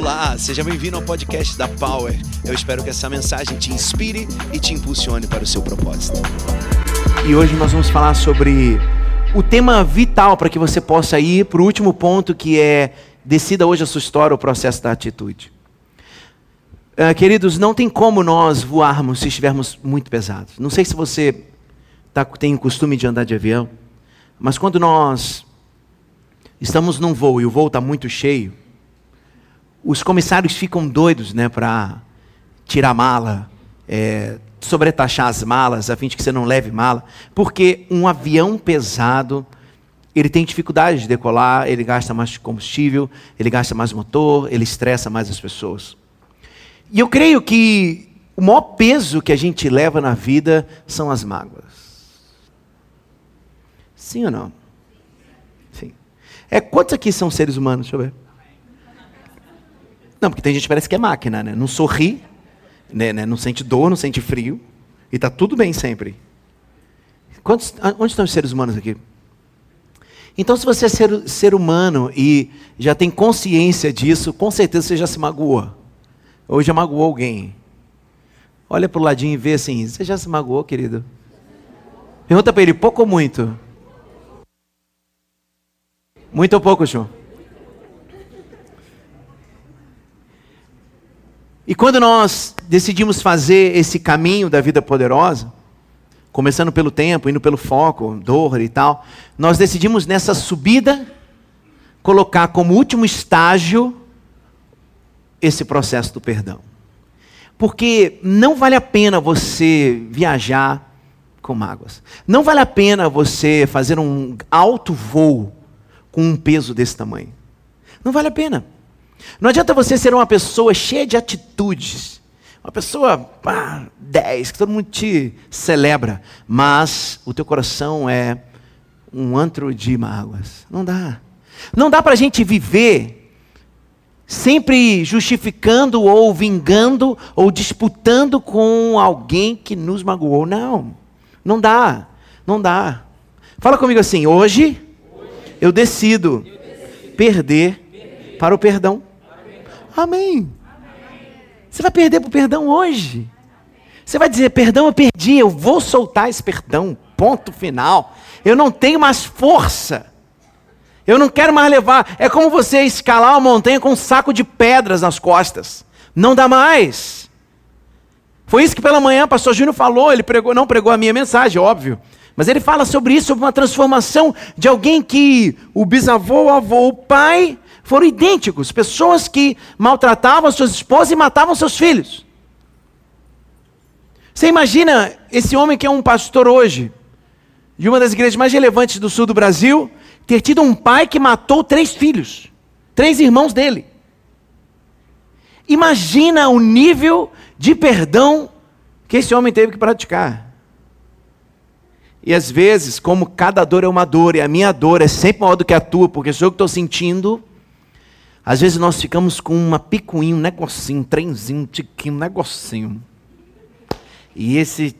Olá, seja bem-vindo ao podcast da Power. Eu espero que essa mensagem te inspire e te impulsione para o seu propósito. E hoje nós vamos falar sobre o tema vital para que você possa ir para o último ponto que é decida hoje a sua história, o processo da atitude. Uh, queridos, não tem como nós voarmos se estivermos muito pesados. Não sei se você tá, tem o costume de andar de avião, mas quando nós estamos num voo e o voo está muito cheio, os comissários ficam doidos né, para tirar mala, é, sobretaxar as malas, a fim de que você não leve mala, porque um avião pesado, ele tem dificuldade de decolar, ele gasta mais combustível, ele gasta mais motor, ele estressa mais as pessoas. E eu creio que o maior peso que a gente leva na vida são as mágoas. Sim ou não? Sim. É, quantos aqui são seres humanos? Deixa eu ver. Não, porque tem gente que parece que é máquina, né? Não sorri, né, né? não sente dor, não sente frio. E está tudo bem sempre. Quantos, onde estão os seres humanos aqui? Então, se você é ser, ser humano e já tem consciência disso, com certeza você já se magoou. Ou já magoou alguém. Olha para o ladinho e vê assim: você já se magoou, querido? Pergunta para ele: pouco ou muito? Muito ou pouco, João? E quando nós decidimos fazer esse caminho da vida poderosa, começando pelo tempo, indo pelo foco, dor e tal, nós decidimos nessa subida colocar como último estágio esse processo do perdão. Porque não vale a pena você viajar com mágoas. Não vale a pena você fazer um alto voo com um peso desse tamanho. Não vale a pena. Não adianta você ser uma pessoa cheia de atitudes, uma pessoa pá, 10, que todo mundo te celebra, mas o teu coração é um antro de mágoas. Não dá. Não dá para a gente viver sempre justificando ou vingando ou disputando com alguém que nos magoou. Não, não dá, não dá. Fala comigo assim: hoje, eu decido perder para o perdão. Amém. Você vai perder para o perdão hoje. Você vai dizer: perdão, eu perdi, eu vou soltar esse perdão. Ponto final. Eu não tenho mais força. Eu não quero mais levar. É como você escalar uma montanha com um saco de pedras nas costas. Não dá mais. Foi isso que pela manhã o pastor Júnior falou. Ele pregou, não pregou a minha mensagem, óbvio. Mas ele fala sobre isso, sobre uma transformação de alguém que o bisavô, o avô, o pai foram idênticos. Pessoas que maltratavam suas esposas e matavam seus filhos. Você imagina esse homem que é um pastor hoje, de uma das igrejas mais relevantes do sul do Brasil, ter tido um pai que matou três filhos, três irmãos dele. Imagina o nível de perdão que esse homem teve que praticar. E às vezes, como cada dor é uma dor, e a minha dor é sempre maior do que a tua, porque sou eu que estou sentindo, às vezes nós ficamos com uma picuinha, um negocinho, um trenzinho, um tiquinho, um negocinho. E esse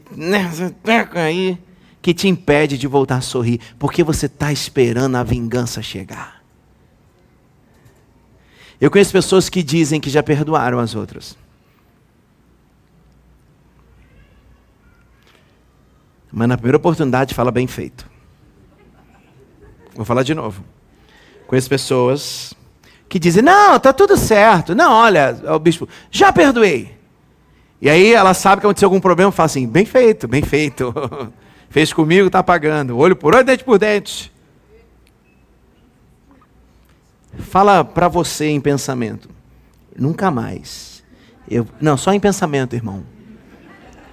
aí que te impede de voltar a sorrir, porque você está esperando a vingança chegar. Eu conheço pessoas que dizem que já perdoaram as outras. Mas na primeira oportunidade fala bem feito. Vou falar de novo. Conheço pessoas que dizem: Não, está tudo certo. Não, olha, o bispo, já perdoei. E aí ela sabe que aconteceu algum problema, fala assim: Bem feito, bem feito. Fez comigo, está pagando. Olho por olho, dente por dente. Fala para você em pensamento. Nunca mais. Eu, não, só em pensamento, irmão.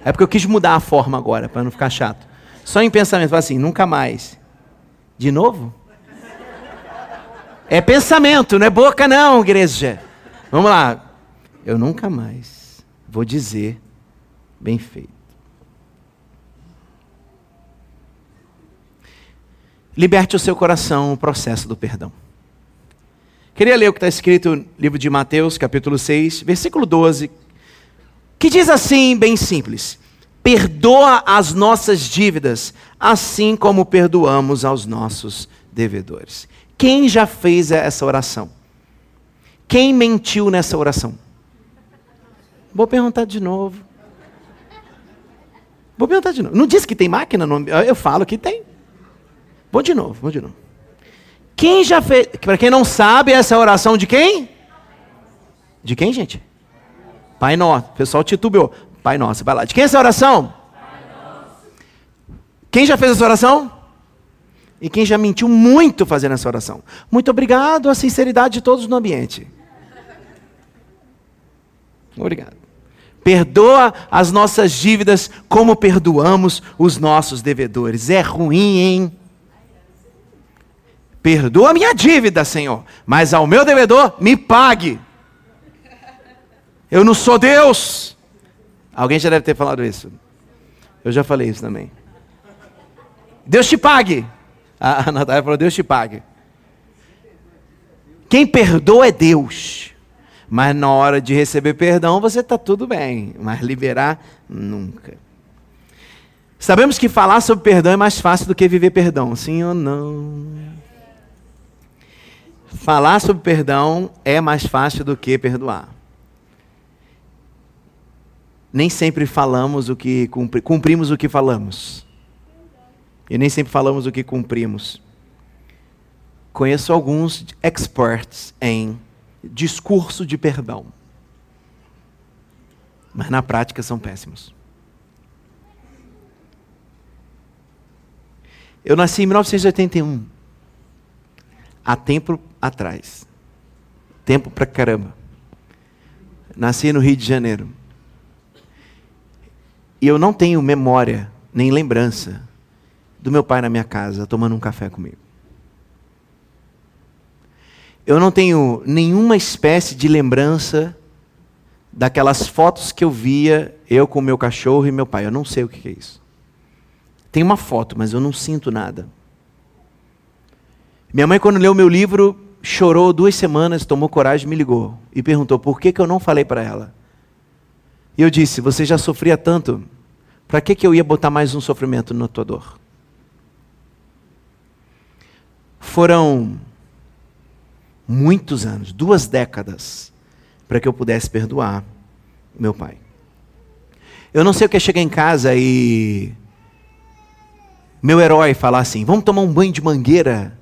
É porque eu quis mudar a forma agora, para não ficar chato. Só em pensamento, fala assim, nunca mais. De novo? É pensamento, não é boca não, igreja. Vamos lá. Eu nunca mais vou dizer bem feito. Liberte o seu coração o processo do perdão. Queria ler o que está escrito no livro de Mateus, capítulo 6, versículo 12, que diz assim, bem simples: Perdoa as nossas dívidas, assim como perdoamos aos nossos devedores. Quem já fez essa oração? Quem mentiu nessa oração? Vou perguntar de novo. Vou perguntar de novo. Não disse que tem máquina? Eu falo que tem. Vou de novo, vou de novo. Quem já fez. Para quem não sabe, essa é oração de quem? De quem, gente? Pai Nosso. O pessoal titubeou. Pai Nosso, vai lá. De quem é essa oração? Quem já fez essa oração? E quem já mentiu muito fazendo essa oração? Muito obrigado à sinceridade de todos no ambiente. Obrigado. Perdoa as nossas dívidas como perdoamos os nossos devedores. É ruim, hein? Perdoa minha dívida, Senhor, mas ao meu devedor me pague. Eu não sou Deus. Alguém já deve ter falado isso. Eu já falei isso também. Deus te pague. A Natália falou: Deus te pague. Quem perdoa é Deus. Mas na hora de receber perdão, você está tudo bem. Mas liberar, nunca. Sabemos que falar sobre perdão é mais fácil do que viver perdão, sim ou não? Falar sobre perdão é mais fácil do que perdoar. Nem sempre falamos o que cumprimos o que falamos. E nem sempre falamos o que cumprimos. Conheço alguns experts em discurso de perdão. Mas na prática são péssimos. Eu nasci em 1981. Há tempo atrás. Tempo pra caramba. Nasci no Rio de Janeiro. E eu não tenho memória, nem lembrança do meu pai na minha casa tomando um café comigo. Eu não tenho nenhuma espécie de lembrança daquelas fotos que eu via eu com meu cachorro e meu pai. Eu não sei o que é isso. Tem uma foto, mas eu não sinto nada. Minha mãe, quando leu meu livro, chorou duas semanas, tomou coragem me ligou. E perguntou por que, que eu não falei para ela. E eu disse: Você já sofria tanto, para que, que eu ia botar mais um sofrimento na tua dor? Foram muitos anos, duas décadas, para que eu pudesse perdoar meu pai. Eu não sei o que é chegar em casa e meu herói falar assim: vamos tomar um banho de mangueira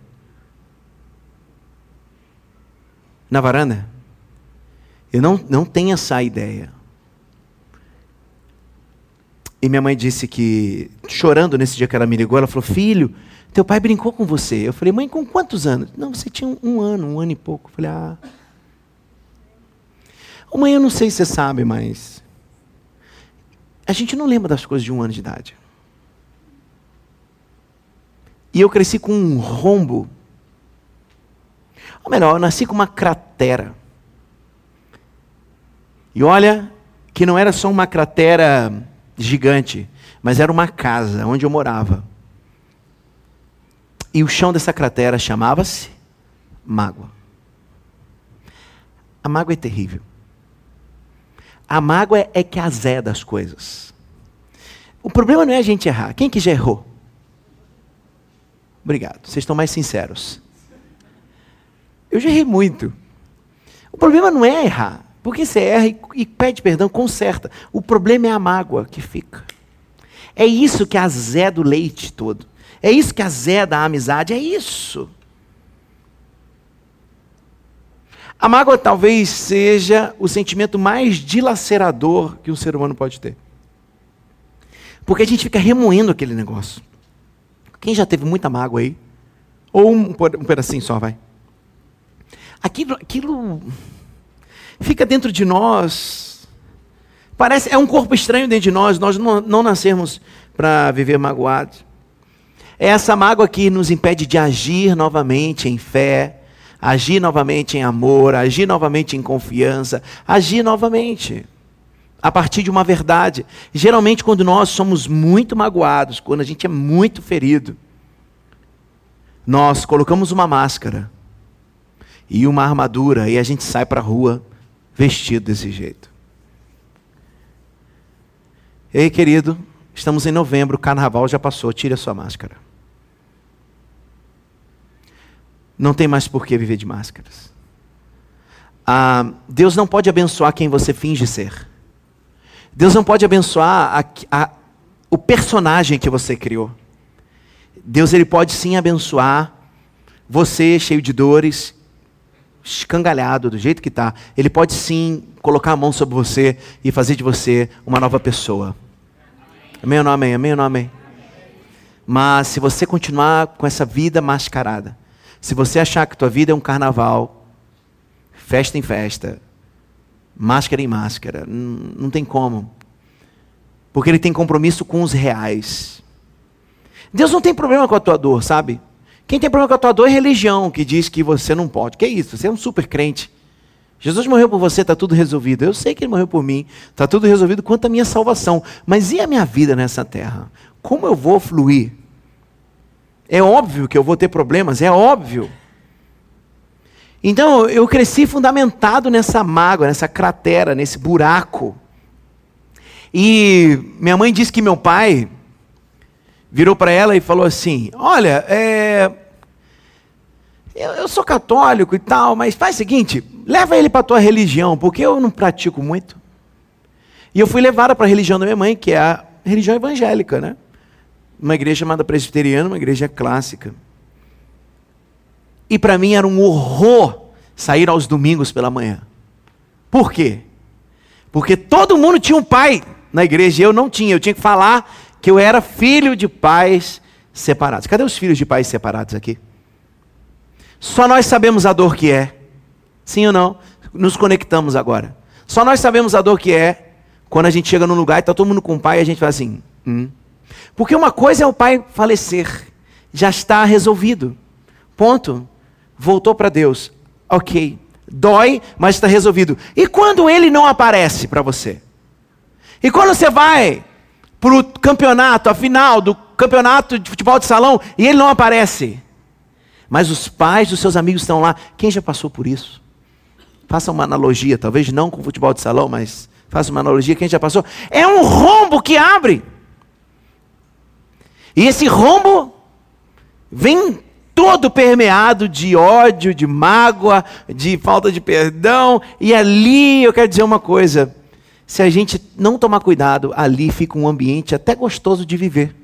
na varanda. Eu não, não tenho essa ideia. E minha mãe disse que, chorando nesse dia que ela me ligou, ela falou: Filho, teu pai brincou com você. Eu falei: Mãe, com quantos anos? Não, você tinha um, ano, um ano e pouco. Eu falei: Ah. Oh, mãe, eu não sei se você sabe, mas. A gente não lembra das coisas de um ano de idade. E eu cresci com um rombo. Ou melhor, eu nasci com uma cratera. E olha, que não era só uma cratera gigante, mas era uma casa onde eu morava. E o chão dessa cratera chamava-se mágoa. A mágoa é terrível. A mágoa é que azeda as coisas. O problema não é a gente errar. Quem que já errou? Obrigado. Vocês estão mais sinceros. Eu já errei muito. O problema não é errar. Porque você erra e, e pede perdão, conserta. O problema é a mágoa que fica. É isso que azeda o leite todo. É isso que azeda a amizade. É isso. A mágoa talvez seja o sentimento mais dilacerador que um ser humano pode ter. Porque a gente fica remoendo aquele negócio. Quem já teve muita mágoa aí? Ou um, um pedacinho só, vai. Aquilo, aquilo fica dentro de nós. Parece, é um corpo estranho dentro de nós, nós não, não nascemos para viver magoados. É essa mágoa que nos impede de agir novamente em fé, agir novamente em amor, agir novamente em confiança, agir novamente a partir de uma verdade. Geralmente, quando nós somos muito magoados, quando a gente é muito ferido, nós colocamos uma máscara e uma armadura e a gente sai para a rua vestido desse jeito. Ei, querido, estamos em novembro, o carnaval já passou, tire a sua máscara. Não tem mais por que viver de máscaras. Ah, Deus não pode abençoar quem você finge ser. Deus não pode abençoar a, a, o personagem que você criou. Deus ele pode sim abençoar você cheio de dores, escangalhado do jeito que está. Ele pode sim colocar a mão sobre você e fazer de você uma nova pessoa. Amém ou não amém? Amém ou não amém? Mas se você continuar com essa vida mascarada, se você achar que tua vida é um carnaval, festa em festa, máscara em máscara, não, tem como. Porque ele tem compromisso com os reais. Deus não tem problema com a tua dor, sabe? Quem tem problema com a tua dor é religião, que diz que você não pode. Que isso? Você é um super crente. Jesus morreu por você, está tudo resolvido. Eu sei que ele morreu por mim, está tudo resolvido quanto à minha salvação. Mas e a minha vida nessa terra? Como eu vou fluir? É óbvio que eu vou ter problemas, é óbvio. Então eu cresci fundamentado nessa mágoa, nessa cratera, nesse buraco. E minha mãe disse que meu pai virou para ela e falou assim: Olha, é, eu, eu, sou católico e tal, mas faz o seguinte, leva ele para a tua religião, porque eu não pratico muito. E eu fui levada para a religião da minha mãe, que é a religião evangélica, né? Uma igreja chamada presbiteriana, uma igreja clássica. E para mim era um horror sair aos domingos pela manhã. Por quê? Porque todo mundo tinha um pai na igreja e eu não tinha. Eu tinha que falar que eu era filho de pais separados. Cadê os filhos de pais separados aqui? Só nós sabemos a dor que é. Sim ou não? Nos conectamos agora. Só nós sabemos a dor que é quando a gente chega num lugar e está todo mundo com o pai e a gente fala assim. Hum. Porque uma coisa é o pai falecer, já está resolvido. Ponto. Voltou para Deus. Ok. Dói, mas está resolvido. E quando ele não aparece para você? E quando você vai para o campeonato, a final do campeonato de futebol de salão, e ele não aparece? Mas os pais dos seus amigos estão lá. Quem já passou por isso? Faça uma analogia, talvez não com futebol de salão, mas faça uma analogia. Quem já passou? É um rombo que abre. E esse rombo vem todo permeado de ódio, de mágoa, de falta de perdão. E ali eu quero dizer uma coisa: se a gente não tomar cuidado, ali fica um ambiente até gostoso de viver.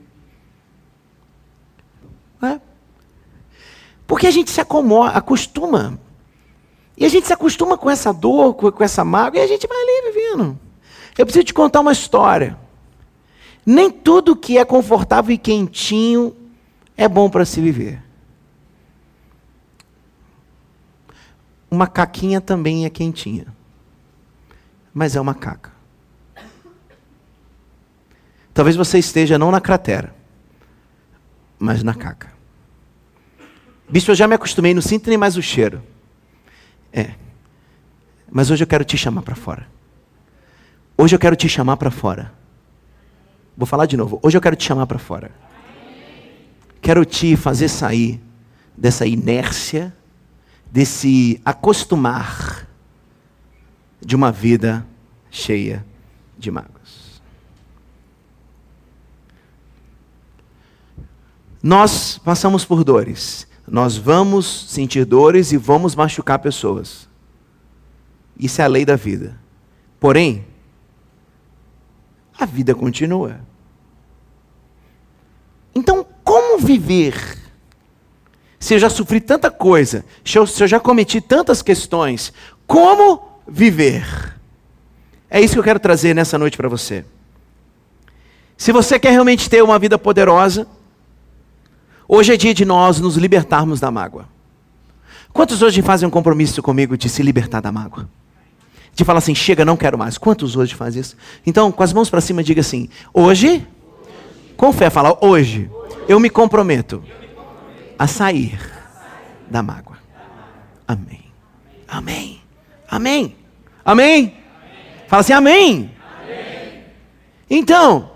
É? Porque a gente se acomoda, acostuma. E a gente se acostuma com essa dor, com essa mágoa, e a gente vai ali vivendo. Eu preciso te contar uma história. Nem tudo que é confortável e quentinho é bom para se viver. Uma caquinha também é quentinha. Mas é uma caca. Talvez você esteja não na cratera, mas na caca. Bicho, eu já me acostumei, não sinto nem mais o cheiro. É. Mas hoje eu quero te chamar para fora. Hoje eu quero te chamar para fora. Vou falar de novo. Hoje eu quero te chamar para fora. Quero te fazer sair dessa inércia, desse acostumar de uma vida cheia de mágoas. Nós passamos por dores. Nós vamos sentir dores e vamos machucar pessoas. Isso é a lei da vida. Porém, a vida continua. Então, como viver? Se eu já sofri tanta coisa, se eu, se eu já cometi tantas questões, como viver? É isso que eu quero trazer nessa noite para você. Se você quer realmente ter uma vida poderosa, hoje é dia de nós nos libertarmos da mágoa. Quantos hoje fazem um compromisso comigo de se libertar da mágoa? de falar assim: chega, não quero mais. Quantos hoje fazem isso? Então, com as mãos para cima, diga assim: hoje, com fé, fala: hoje, eu me comprometo a sair da mágoa. Amém. Amém. Amém. Amém. Fala assim: amém. Então,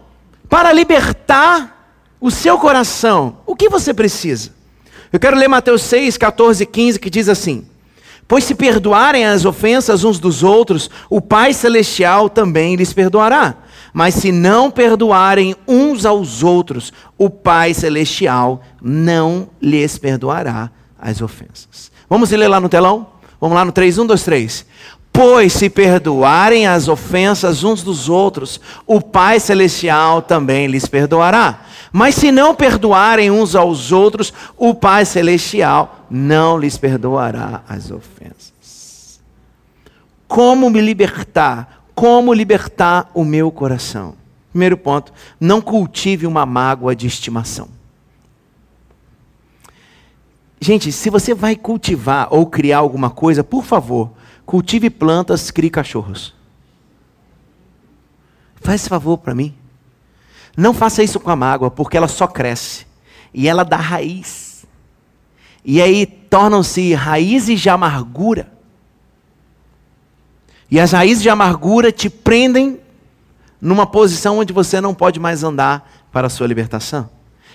para libertar o seu coração, o que você precisa? Eu quero ler Mateus 6, 14 e 15, que diz assim. Pois se perdoarem as ofensas uns dos outros, o Pai Celestial também lhes perdoará. Mas se não perdoarem uns aos outros, o Pai Celestial não lhes perdoará as ofensas. Vamos ler lá no telão? Vamos lá no 3, 1, 2, 3. Pois se perdoarem as ofensas uns dos outros, o Pai Celestial também lhes perdoará. Mas se não perdoarem uns aos outros, o Pai Celestial não lhes perdoará as ofensas. Como me libertar? Como libertar o meu coração? Primeiro ponto, não cultive uma mágoa de estimação. Gente, se você vai cultivar ou criar alguma coisa, por favor, cultive plantas, crie cachorros. Faz favor para mim. Não faça isso com a mágoa, porque ela só cresce. E ela dá raiz. E aí tornam-se raízes de amargura. E as raízes de amargura te prendem numa posição onde você não pode mais andar para a sua libertação.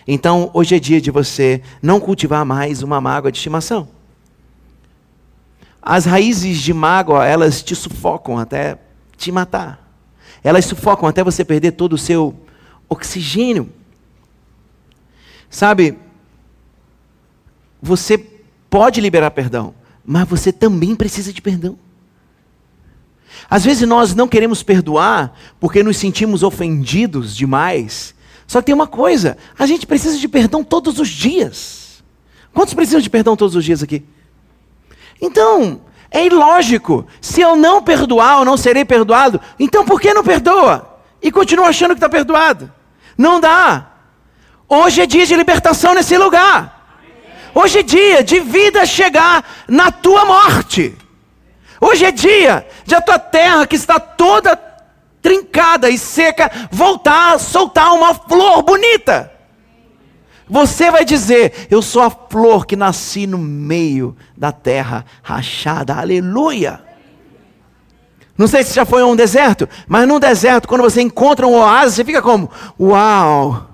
Então, hoje é dia de você não cultivar mais uma mágoa de estimação. As raízes de mágoa, elas te sufocam até te matar. Elas sufocam até você perder todo o seu oxigênio. Sabe, você pode liberar perdão, mas você também precisa de perdão. Às vezes nós não queremos perdoar porque nos sentimos ofendidos demais. Só que tem uma coisa: a gente precisa de perdão todos os dias. Quantos precisam de perdão todos os dias aqui? Então, é ilógico. Se eu não perdoar, eu não serei perdoado. Então por que não perdoa? E continua achando que está perdoado. Não dá. Hoje é dia de libertação nesse lugar. Hoje é dia de vida chegar na tua morte. Hoje é dia de a tua terra que está toda trincada e seca voltar a soltar uma flor bonita. Você vai dizer: Eu sou a flor que nasci no meio da terra rachada. Aleluia. Não sei se já foi a um deserto, mas num deserto, quando você encontra um oásis, você fica como? Uau!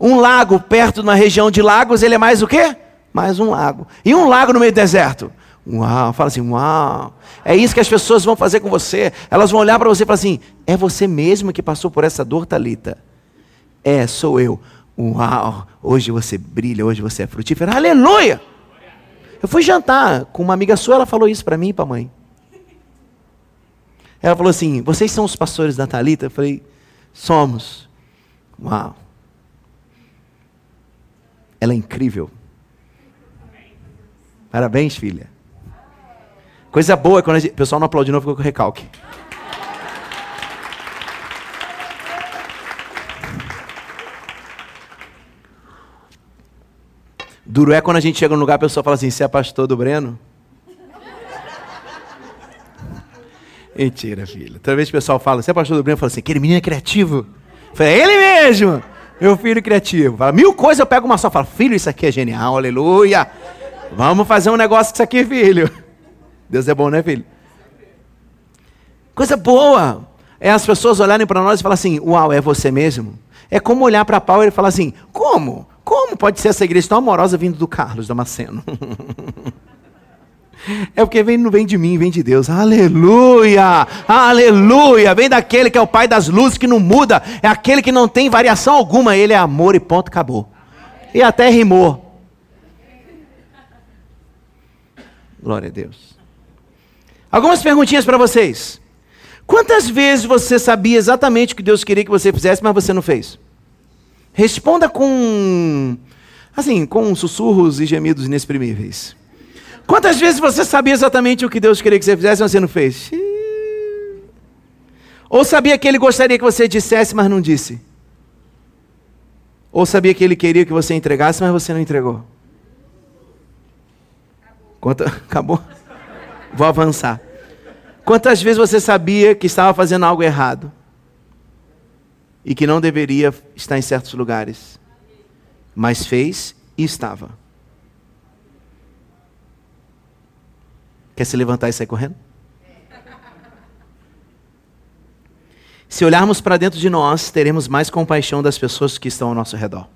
Um lago perto de uma região de lagos, ele é mais o quê? Mais um lago. E um lago no meio do deserto? Uau, fala assim, uau. É isso que as pessoas vão fazer com você. Elas vão olhar para você e falar assim: é você mesmo que passou por essa dor, Talita? É, sou eu. Uau, hoje você brilha, hoje você é frutífera. Aleluia! Eu fui jantar com uma amiga sua, ela falou isso para mim e para a mãe. Ela falou assim: Vocês são os pastores da Talita? Eu falei: Somos. Uau. Ela é incrível. Parabéns, filha. Coisa boa é quando gente... o pessoal não aplaudiu, não ficou com recalque. Duro é quando a gente chega num lugar e a pessoa fala assim: Você é pastor do Breno? Mentira, filho. Toda vez que o pessoal fala, você é pastor do Breno, fala assim, aquele menino é criativo. Falei, é ele mesmo, meu filho criativo. Fala, mil coisas, eu pego uma só, falo, filho, isso aqui é genial, aleluia. Vamos fazer um negócio com isso aqui, filho. Deus é bom, né, filho? Coisa boa. É as pessoas olharem para nós e falar assim, uau, é você mesmo? É como olhar para Paulo e falar assim, como? Como pode ser essa igreja tão amorosa vindo do Carlos Damasceno? É porque vem, não vem de mim, vem de Deus. Aleluia! Aleluia! Vem daquele que é o Pai das luzes, que não muda. É aquele que não tem variação alguma. Ele é amor e ponto, acabou. E até rimou. Glória a Deus. Algumas perguntinhas para vocês. Quantas vezes você sabia exatamente o que Deus queria que você fizesse, mas você não fez? Responda com assim, com sussurros e gemidos inexprimíveis. Quantas vezes você sabia exatamente o que Deus queria que você fizesse, mas você não fez? Ou sabia que Ele gostaria que você dissesse, mas não disse? Ou sabia que Ele queria que você entregasse, mas você não entregou? Quanta... Acabou? Vou avançar. Quantas vezes você sabia que estava fazendo algo errado? E que não deveria estar em certos lugares? Mas fez e estava. Quer se levantar e sair correndo? Se olharmos para dentro de nós, teremos mais compaixão das pessoas que estão ao nosso redor.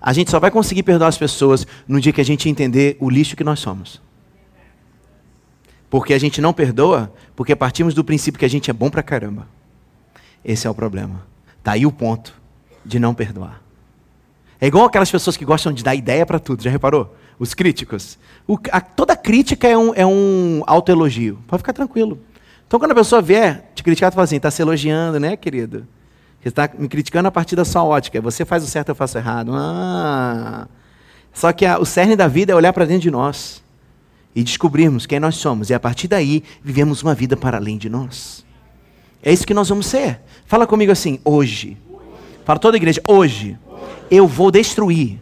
A gente só vai conseguir perdoar as pessoas no dia que a gente entender o lixo que nós somos. Porque a gente não perdoa, porque partimos do princípio que a gente é bom pra caramba. Esse é o problema. Tá aí o ponto de não perdoar. É igual aquelas pessoas que gostam de dar ideia para tudo, já reparou? Os críticos. O, a, toda crítica é um, é um autoelogio. Pode ficar tranquilo. Então, quando a pessoa vier te criticar, tu fala assim, está se elogiando, né, querido? Você está me criticando a partir da sua ótica. Você faz o certo, eu faço errado. Ah. Só que a, o cerne da vida é olhar para dentro de nós e descobrirmos quem nós somos. E a partir daí, vivemos uma vida para além de nós. É isso que nós vamos ser. Fala comigo assim, hoje. Fala toda a igreja, hoje eu vou destruir.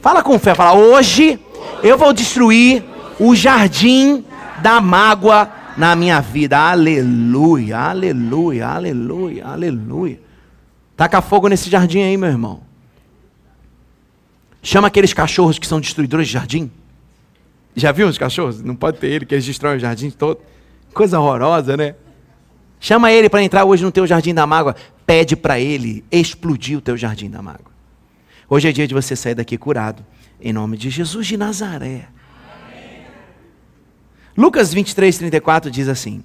Fala com fé, fala, hoje eu vou destruir o jardim da mágoa na minha vida. Aleluia, aleluia, aleluia, aleluia. Taca fogo nesse jardim aí, meu irmão. Chama aqueles cachorros que são destruidores de jardim. Já viu os cachorros? Não pode ter ele, que eles destroem o jardim todo. Coisa horrorosa, né? Chama ele para entrar hoje no teu jardim da mágoa. Pede para ele explodir o teu jardim da mágoa. Hoje é dia de você sair daqui curado. Em nome de Jesus de Nazaré. Lucas 23, 34 diz assim: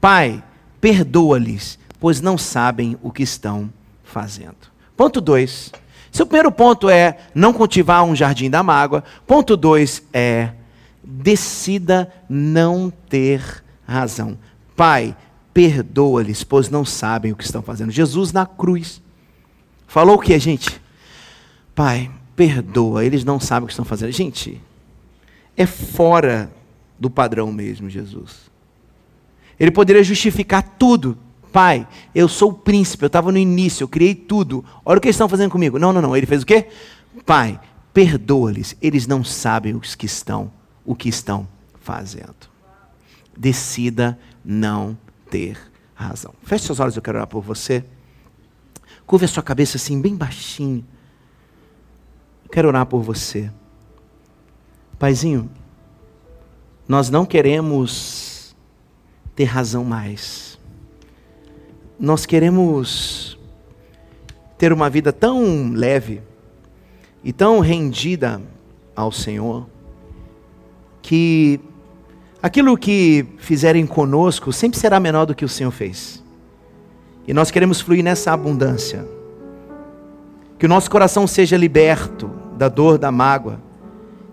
Pai, perdoa-lhes, pois não sabem o que estão fazendo. Ponto 2. Se o primeiro ponto é não cultivar um jardim da mágoa, ponto 2 é decida não ter razão. Pai, perdoa-lhes, pois não sabem o que estão fazendo. Jesus na cruz falou o que, gente? Pai, perdoa, eles não sabem o que estão fazendo. Gente, é fora do padrão mesmo, Jesus. Ele poderia justificar tudo. Pai, eu sou o príncipe, eu estava no início, eu criei tudo. Olha o que eles estão fazendo comigo. Não, não, não. Ele fez o quê? Pai, perdoa-lhes, eles não sabem o que estão, o que estão fazendo. Decida não ter razão. Feche seus olhos, eu quero orar por você. Curva a sua cabeça assim, bem baixinho. Quero orar por você. Paizinho, nós não queremos ter razão mais. Nós queremos ter uma vida tão leve e tão rendida ao Senhor que aquilo que fizerem conosco sempre será menor do que o Senhor fez. E nós queremos fluir nessa abundância. Que o nosso coração seja liberto da dor, da mágoa.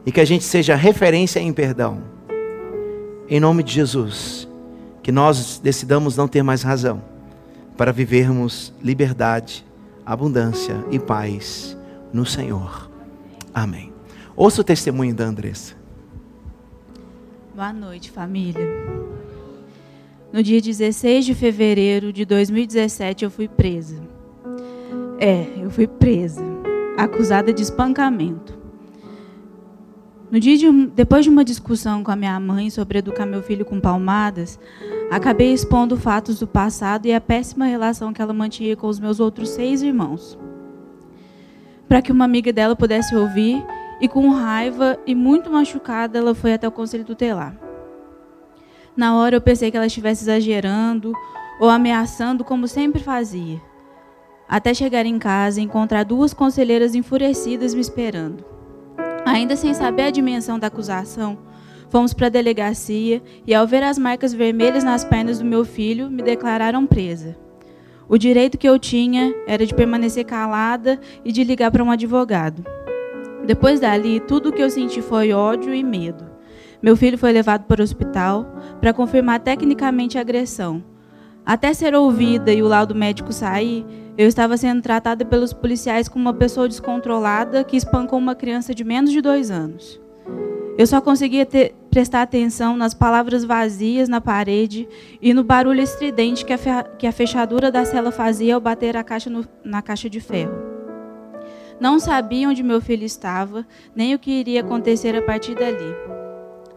E que a gente seja referência em perdão. Em nome de Jesus. Que nós decidamos não ter mais razão. Para vivermos liberdade, abundância e paz no Senhor. Amém. Ouça o testemunho da Andressa. Boa noite, família. No dia 16 de fevereiro de 2017, eu fui presa. É, eu fui presa, acusada de espancamento. No dia de um, depois de uma discussão com a minha mãe sobre educar meu filho com palmadas, acabei expondo fatos do passado e a péssima relação que ela mantinha com os meus outros seis irmãos. Para que uma amiga dela pudesse ouvir, e com raiva e muito machucada, ela foi até o conselho tutelar. Na hora eu pensei que ela estivesse exagerando ou ameaçando, como sempre fazia até chegar em casa e encontrar duas conselheiras enfurecidas me esperando. Ainda sem saber a dimensão da acusação, fomos para a delegacia e, ao ver as marcas vermelhas nas pernas do meu filho, me declararam presa. O direito que eu tinha era de permanecer calada e de ligar para um advogado. Depois dali, tudo o que eu senti foi ódio e medo. Meu filho foi levado para o hospital para confirmar tecnicamente a agressão. Até ser ouvida e o laudo médico sair, eu estava sendo tratada pelos policiais como uma pessoa descontrolada que espancou uma criança de menos de dois anos. Eu só conseguia ter, prestar atenção nas palavras vazias na parede e no barulho estridente que a, que a fechadura da cela fazia ao bater a caixa no, na caixa de ferro. Não sabia onde meu filho estava, nem o que iria acontecer a partir dali.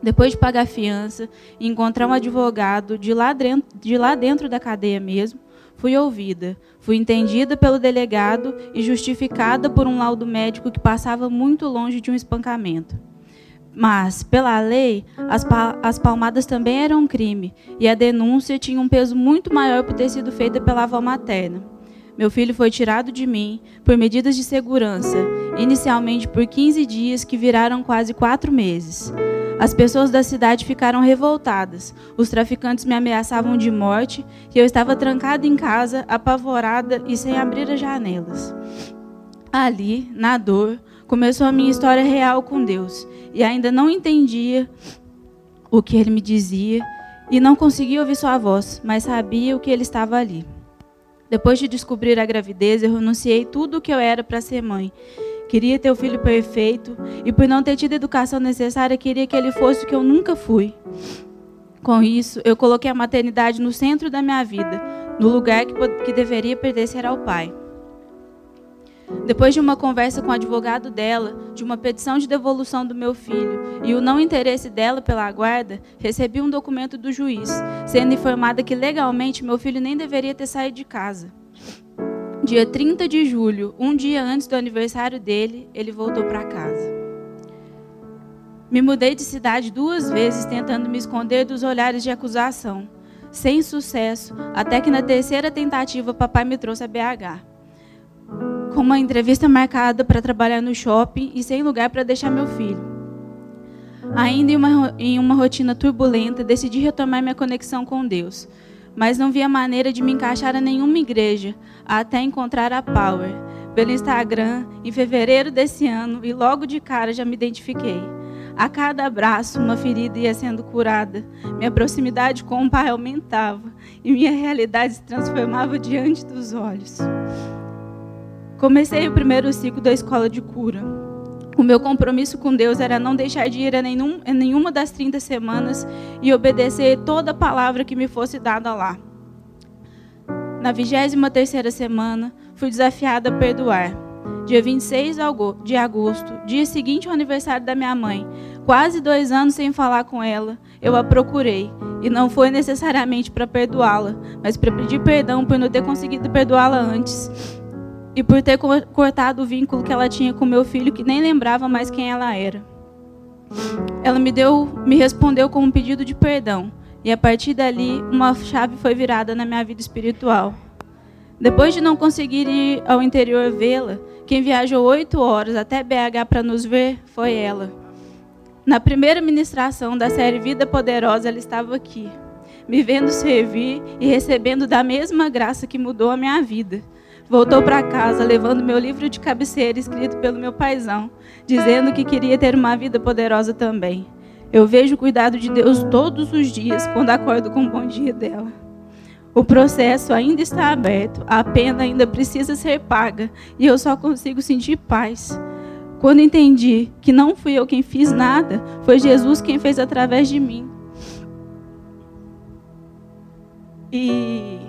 Depois de pagar a fiança e encontrar um advogado de lá, dentro, de lá dentro da cadeia mesmo, fui ouvida, Fui entendida pelo delegado e justificada por um laudo médico que passava muito longe de um espancamento. Mas, pela lei, as, pa as palmadas também eram um crime e a denúncia tinha um peso muito maior por ter sido feita pela avó materna. Meu filho foi tirado de mim por medidas de segurança, inicialmente por 15 dias, que viraram quase quatro meses. As pessoas da cidade ficaram revoltadas. Os traficantes me ameaçavam de morte e eu estava trancada em casa, apavorada e sem abrir as janelas. Ali, na dor, começou a minha história real com Deus. E ainda não entendia o que ele me dizia e não conseguia ouvir sua voz, mas sabia o que ele estava ali. Depois de descobrir a gravidez, eu renunciei tudo o que eu era para ser mãe. Queria ter o filho perfeito e, por não ter tido a educação necessária, queria que ele fosse o que eu nunca fui. Com isso, eu coloquei a maternidade no centro da minha vida, no lugar que, que deveria pertencer ao pai. Depois de uma conversa com o advogado dela, de uma petição de devolução do meu filho e o não interesse dela pela guarda, recebi um documento do juiz, sendo informada que legalmente meu filho nem deveria ter saído de casa. Dia 30 de julho, um dia antes do aniversário dele, ele voltou para casa. Me mudei de cidade duas vezes tentando me esconder dos olhares de acusação, sem sucesso, até que na terceira tentativa papai me trouxe a BH com uma entrevista marcada para trabalhar no shopping e sem lugar para deixar meu filho. Ainda em uma, em uma rotina turbulenta, decidi retomar minha conexão com Deus, mas não via maneira de me encaixar a nenhuma igreja, até encontrar a Power pelo Instagram em fevereiro desse ano e logo de cara já me identifiquei. A cada abraço, uma ferida ia sendo curada. Minha proximidade com o Pai aumentava e minha realidade se transformava diante dos olhos. Comecei o primeiro ciclo da escola de cura. O meu compromisso com Deus era não deixar de ir a, nenhum, a nenhuma das 30 semanas e obedecer toda a palavra que me fosse dada lá. Na 23 semana, fui desafiada a perdoar. Dia 26 de agosto, dia seguinte ao aniversário da minha mãe, quase dois anos sem falar com ela, eu a procurei. E não foi necessariamente para perdoá-la, mas para pedir perdão por não ter conseguido perdoá-la antes e por ter cortado o vínculo que ela tinha com meu filho, que nem lembrava mais quem ela era. Ela me deu, me respondeu com um pedido de perdão, e a partir dali uma chave foi virada na minha vida espiritual. Depois de não conseguir ir ao interior vê-la, quem viajou oito horas até BH para nos ver foi ela. Na primeira ministração da série Vida Poderosa, ela estava aqui, me vendo servir e recebendo da mesma graça que mudou a minha vida voltou para casa levando meu livro de cabeceira escrito pelo meu paizão, dizendo que queria ter uma vida poderosa também. Eu vejo o cuidado de Deus todos os dias quando acordo com o bom dia dela. O processo ainda está aberto, a pena ainda precisa ser paga e eu só consigo sentir paz. Quando entendi que não fui eu quem fiz nada, foi Jesus quem fez através de mim. E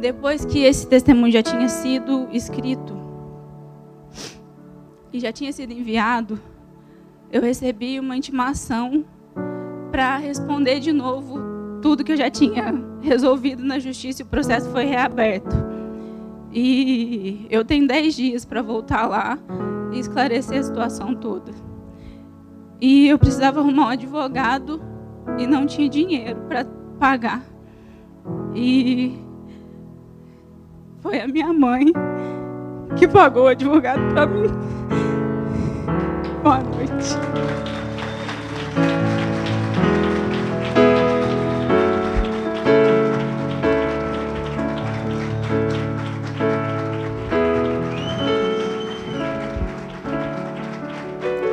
depois que esse testemunho já tinha sido escrito e já tinha sido enviado, eu recebi uma intimação para responder de novo tudo que eu já tinha resolvido na justiça e o processo foi reaberto. E eu tenho dez dias para voltar lá e esclarecer a situação toda. E eu precisava arrumar um advogado e não tinha dinheiro para pagar. E foi a minha mãe que pagou o advogado para mim. Boa noite.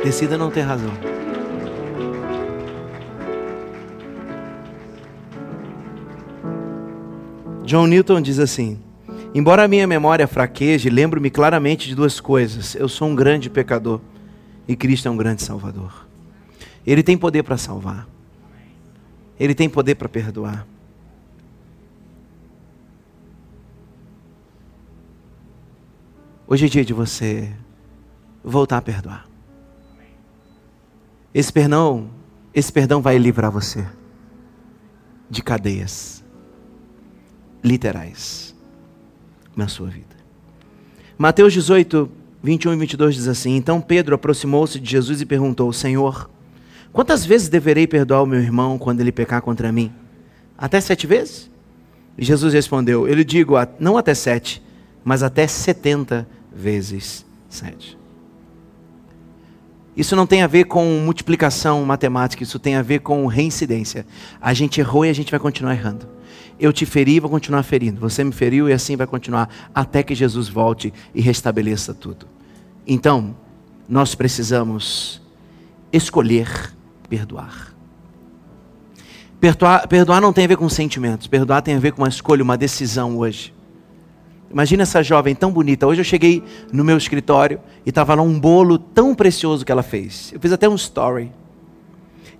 Decida não ter razão. John Newton diz assim: Embora a minha memória fraqueje, lembro-me claramente de duas coisas. Eu sou um grande pecador e Cristo é um grande salvador. Ele tem poder para salvar. Ele tem poder para perdoar. Hoje é dia de você voltar a perdoar. Esse perdão, esse perdão vai livrar você de cadeias literais na sua vida. Mateus 18, 21 e 22 diz assim: Então Pedro aproximou-se de Jesus e perguntou: Senhor, quantas vezes deverei perdoar o meu irmão quando ele pecar contra mim? Até sete vezes? E Jesus respondeu: Eu lhe digo, não até sete, mas até setenta vezes sete. Isso não tem a ver com multiplicação matemática, isso tem a ver com reincidência. A gente errou e a gente vai continuar errando eu te feri e vou continuar ferindo. Você me feriu e assim vai continuar até que Jesus volte e restabeleça tudo. Então, nós precisamos escolher perdoar. Perdoar, perdoar não tem a ver com sentimentos, perdoar tem a ver com uma escolha, uma decisão hoje. Imagina essa jovem tão bonita. Hoje eu cheguei no meu escritório e estava lá um bolo tão precioso que ela fez. Eu fiz até um story.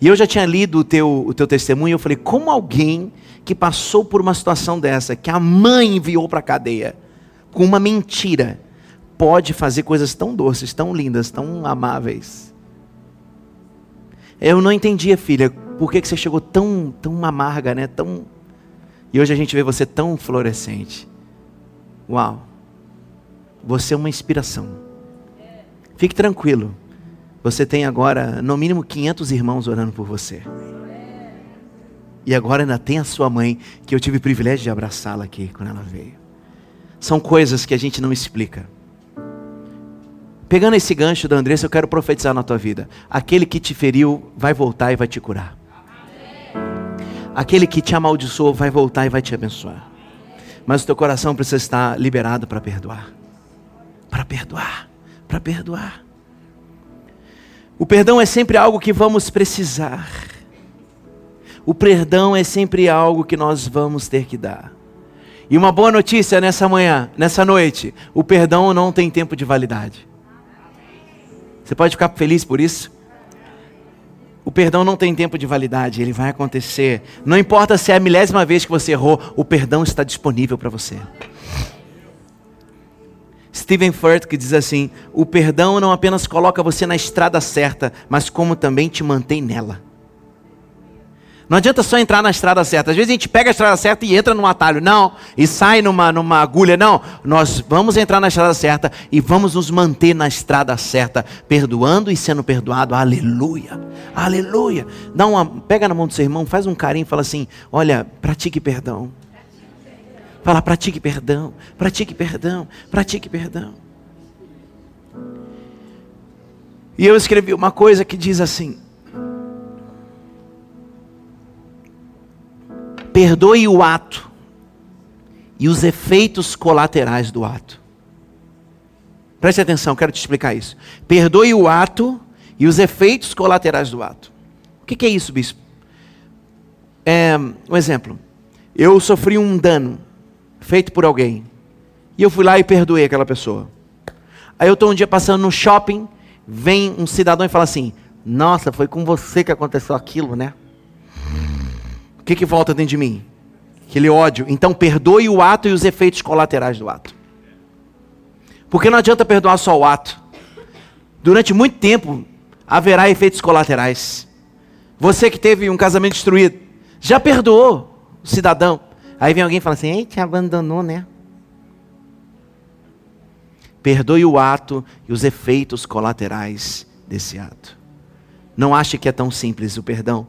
E eu já tinha lido o teu, o teu testemunho e eu falei: como alguém que passou por uma situação dessa, que a mãe enviou para a cadeia, com uma mentira, pode fazer coisas tão doces, tão lindas, tão amáveis? Eu não entendia, filha, por que, que você chegou tão, tão amarga, né? Tão... E hoje a gente vê você tão florescente. Uau! Você é uma inspiração. Fique tranquilo. Você tem agora, no mínimo, 500 irmãos orando por você. E agora ainda tem a sua mãe, que eu tive o privilégio de abraçá-la aqui quando ela veio. São coisas que a gente não explica. Pegando esse gancho da Andressa, eu quero profetizar na tua vida. Aquele que te feriu vai voltar e vai te curar. Aquele que te amaldiçoou vai voltar e vai te abençoar mas o teu coração precisa estar liberado para perdoar. Para perdoar, para perdoar. O perdão é sempre algo que vamos precisar. O perdão é sempre algo que nós vamos ter que dar. E uma boa notícia nessa manhã, nessa noite: o perdão não tem tempo de validade. Você pode ficar feliz por isso? O perdão não tem tempo de validade, ele vai acontecer. Não importa se é a milésima vez que você errou, o perdão está disponível para você. Stephen Furt que diz assim: o perdão não apenas coloca você na estrada certa, mas como também te mantém nela. Não adianta só entrar na estrada certa. Às vezes a gente pega a estrada certa e entra num atalho. Não. E sai numa, numa agulha. Não. Nós vamos entrar na estrada certa e vamos nos manter na estrada certa, perdoando e sendo perdoado. Aleluia. Aleluia. Dá uma, pega na mão do seu irmão, faz um carinho fala assim: olha, pratique perdão. Fala, pratique perdão, pratique perdão, pratique perdão. E eu escrevi uma coisa que diz assim: Perdoe o ato e os efeitos colaterais do ato. Preste atenção, quero te explicar isso. Perdoe o ato e os efeitos colaterais do ato. O que, é isso, bispo? É, um exemplo. Eu sofri um dano feito por alguém. E eu fui lá e perdoei aquela pessoa. Aí eu estou um dia passando no shopping, vem um cidadão e fala assim: Nossa, foi com você que aconteceu aquilo, né? O que, que volta dentro de mim? Aquele ódio. Então perdoe o ato e os efeitos colaterais do ato. Porque não adianta perdoar só o ato. Durante muito tempo haverá efeitos colaterais. Você que teve um casamento destruído, já perdoou o cidadão. Aí vem alguém e fala assim: Ei, te abandonou, né? Perdoe o ato e os efeitos colaterais desse ato. Não ache que é tão simples o perdão.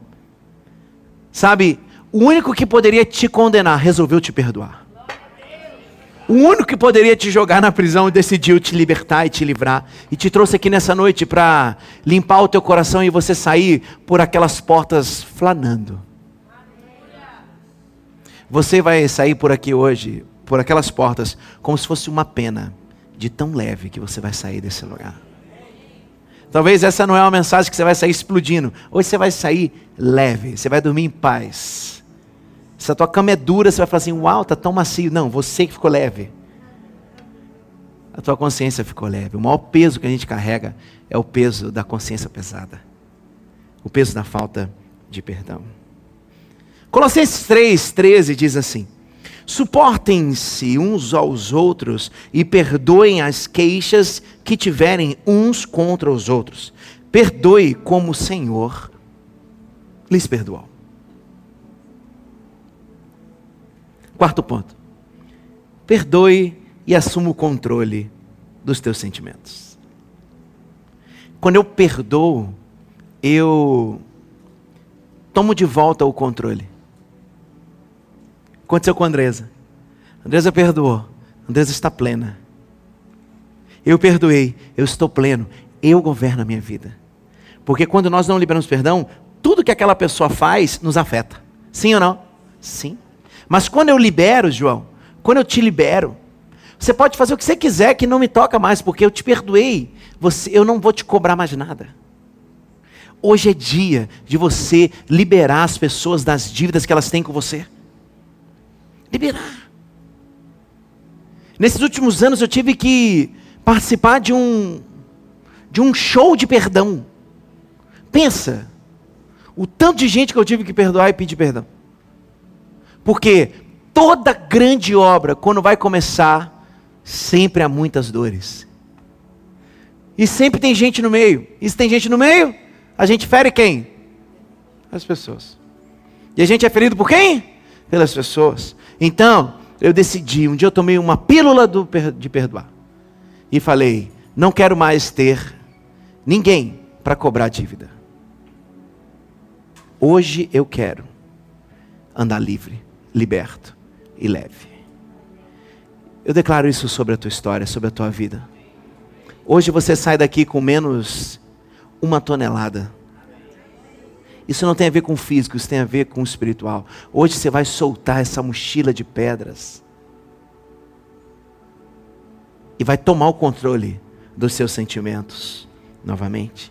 Sabe, o único que poderia te condenar resolveu te perdoar. O único que poderia te jogar na prisão decidiu te libertar e te livrar. E te trouxe aqui nessa noite para limpar o teu coração e você sair por aquelas portas flanando. Você vai sair por aqui hoje, por aquelas portas, como se fosse uma pena, de tão leve que você vai sair desse lugar. Talvez essa não é uma mensagem que você vai sair explodindo. Hoje você vai sair leve, você vai dormir em paz. Se a tua cama é dura, você vai falar assim: Uau, está tão macio. Não, você que ficou leve. A tua consciência ficou leve. O maior peso que a gente carrega é o peso da consciência pesada. O peso da falta de perdão. Colossenses 3, 13 diz assim: Suportem-se uns aos outros e perdoem as queixas que tiverem uns contra os outros. Perdoe como o Senhor lhes perdoou. Quarto ponto. Perdoe e assuma o controle dos teus sentimentos. Quando eu perdoo, eu tomo de volta o controle. Aconteceu com a Andresa. A Andresa perdoou. A Andresa está plena. Eu perdoei. Eu estou pleno. Eu governo a minha vida. Porque quando nós não liberamos perdão, tudo que aquela pessoa faz nos afeta. Sim ou não? Sim. Mas quando eu libero, João, quando eu te libero, Você pode fazer o que você quiser que não me toca mais, porque eu te perdoei. Você, eu não vou te cobrar mais nada. Hoje é dia de você liberar as pessoas das dívidas que elas têm com você. Liberar. Nesses últimos anos eu tive que participar de um de um show de perdão. Pensa, o tanto de gente que eu tive que perdoar e pedir perdão. Porque toda grande obra, quando vai começar, sempre há muitas dores. E sempre tem gente no meio. E se tem gente no meio, a gente fere quem? As pessoas. E a gente é ferido por quem? Pelas pessoas. Então, eu decidi, um dia eu tomei uma pílula do, de perdoar. E falei: não quero mais ter ninguém para cobrar dívida. Hoje eu quero andar livre, liberto e leve. Eu declaro isso sobre a tua história, sobre a tua vida. Hoje você sai daqui com menos uma tonelada. Isso não tem a ver com físico, isso tem a ver com espiritual. Hoje você vai soltar essa mochila de pedras e vai tomar o controle dos seus sentimentos novamente.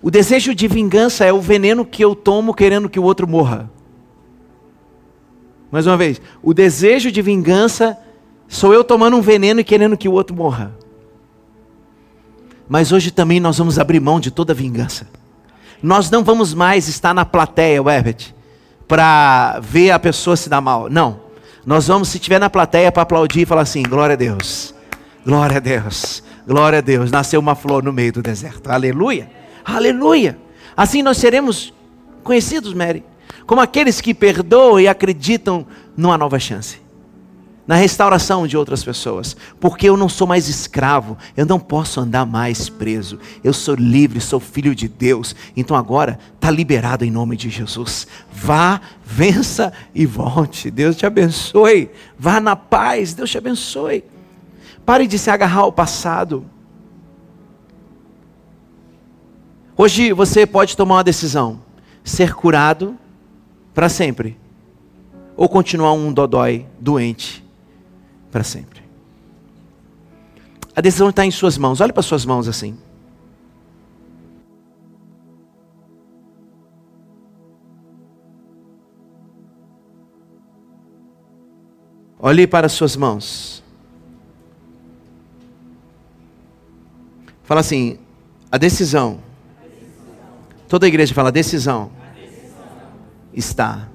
O desejo de vingança é o veneno que eu tomo querendo que o outro morra. Mais uma vez, o desejo de vingança sou eu tomando um veneno e querendo que o outro morra. Mas hoje também nós vamos abrir mão de toda vingança. Nós não vamos mais estar na plateia, Herbert, para ver a pessoa se dar mal. Não. Nós vamos, se estiver na plateia, para aplaudir e falar assim: glória a Deus, glória a Deus, glória a Deus. Nasceu uma flor no meio do deserto. Aleluia, aleluia. Assim nós seremos conhecidos, Mary, como aqueles que perdoam e acreditam numa nova chance na restauração de outras pessoas, porque eu não sou mais escravo, eu não posso andar mais preso, eu sou livre, sou filho de Deus, então agora está liberado em nome de Jesus. Vá, vença e volte. Deus te abençoe. Vá na paz, Deus te abençoe. Pare de se agarrar ao passado. Hoje você pode tomar uma decisão: ser curado para sempre, ou continuar um dodói doente para sempre. A decisão está em suas mãos. Olhe para suas mãos assim. Olhe para suas mãos. Fala assim: a decisão. Toda a igreja fala: decisão, está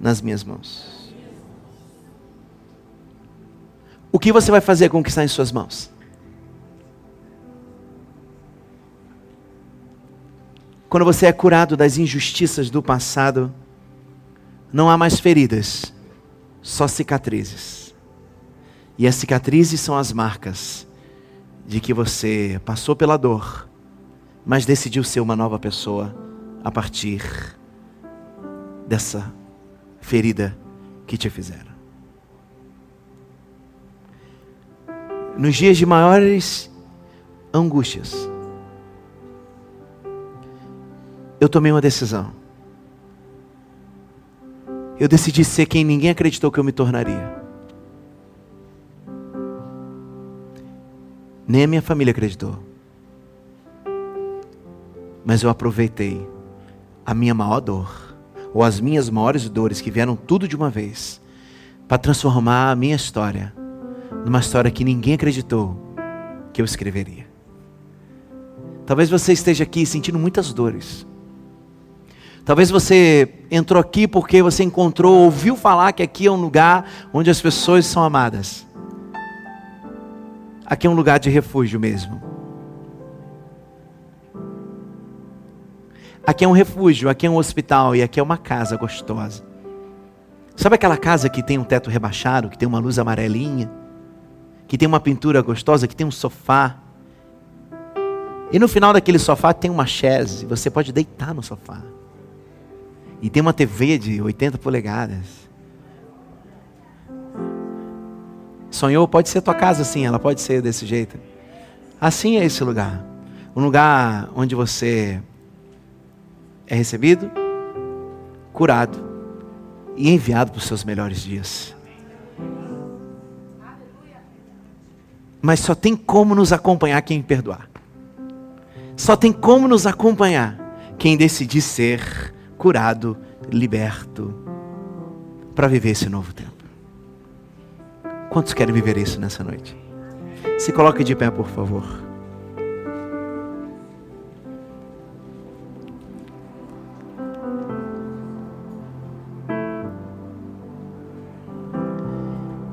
nas minhas mãos. O que você vai fazer com o que está em suas mãos? Quando você é curado das injustiças do passado, não há mais feridas, só cicatrizes. E as cicatrizes são as marcas de que você passou pela dor, mas decidiu ser uma nova pessoa a partir dessa ferida que te fizeram. nos dias de maiores angústias, eu tomei uma decisão. Eu decidi ser quem ninguém acreditou que eu me tornaria. Nem a minha família acreditou. Mas eu aproveitei a minha maior dor, ou as minhas maiores dores que vieram tudo de uma vez, para transformar a minha história numa história que ninguém acreditou que eu escreveria. Talvez você esteja aqui sentindo muitas dores. Talvez você entrou aqui porque você encontrou, ouviu falar que aqui é um lugar onde as pessoas são amadas. Aqui é um lugar de refúgio mesmo. Aqui é um refúgio, aqui é um hospital e aqui é uma casa gostosa. Sabe aquela casa que tem um teto rebaixado, que tem uma luz amarelinha? que tem uma pintura gostosa, que tem um sofá. E no final daquele sofá tem uma chaise, você pode deitar no sofá. E tem uma TV de 80 polegadas. Sonhou? Pode ser tua casa assim, ela pode ser desse jeito. Assim é esse lugar. Um lugar onde você é recebido, curado e enviado para os seus melhores dias. Mas só tem como nos acompanhar quem perdoar. Só tem como nos acompanhar quem decidir ser curado, liberto, para viver esse novo tempo. Quantos querem viver isso nessa noite? Se coloque de pé, por favor.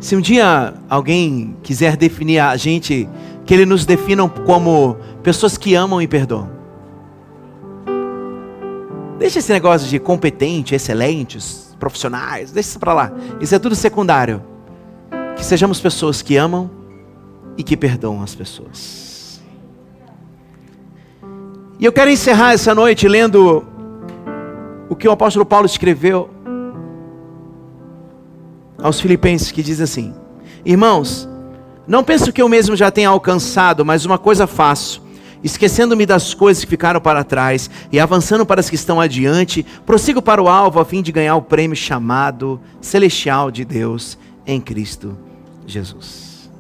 Se um dia alguém quiser definir a gente, que ele nos definam como pessoas que amam e perdoam. Deixa esse negócio de competente, excelentes, profissionais, deixa isso para lá. Isso é tudo secundário. Que sejamos pessoas que amam e que perdoam as pessoas. E eu quero encerrar essa noite lendo o que o apóstolo Paulo escreveu aos Filipenses, que diz assim: Irmãos, não penso que eu mesmo já tenha alcançado, mas uma coisa faço, esquecendo-me das coisas que ficaram para trás e avançando para as que estão adiante, prossigo para o alvo a fim de ganhar o prêmio chamado celestial de Deus em Cristo Jesus.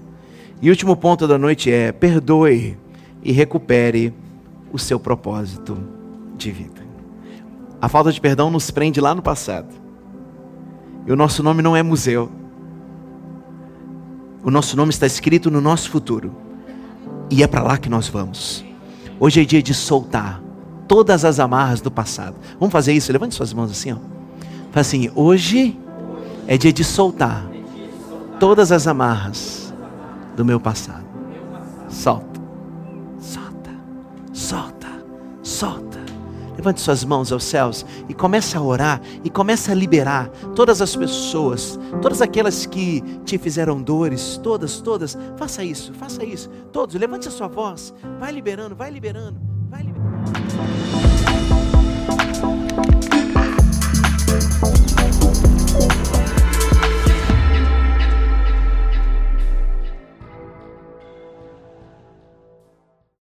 E último ponto da noite é: perdoe e recupere o seu propósito de vida. A falta de perdão nos prende lá no passado. E o nosso nome não é museu. O nosso nome está escrito no nosso futuro. E é para lá que nós vamos. Hoje é dia de soltar todas as amarras do passado. Vamos fazer isso? Levante suas mãos assim, ó. Faz assim, hoje é dia de soltar todas as amarras do meu passado. Solta. Solta. Solta. Solta. Levante suas mãos aos céus e comece a orar e comece a liberar todas as pessoas, todas aquelas que te fizeram dores, todas, todas. Faça isso, faça isso. Todos, levante a sua voz, vai liberando, vai liberando.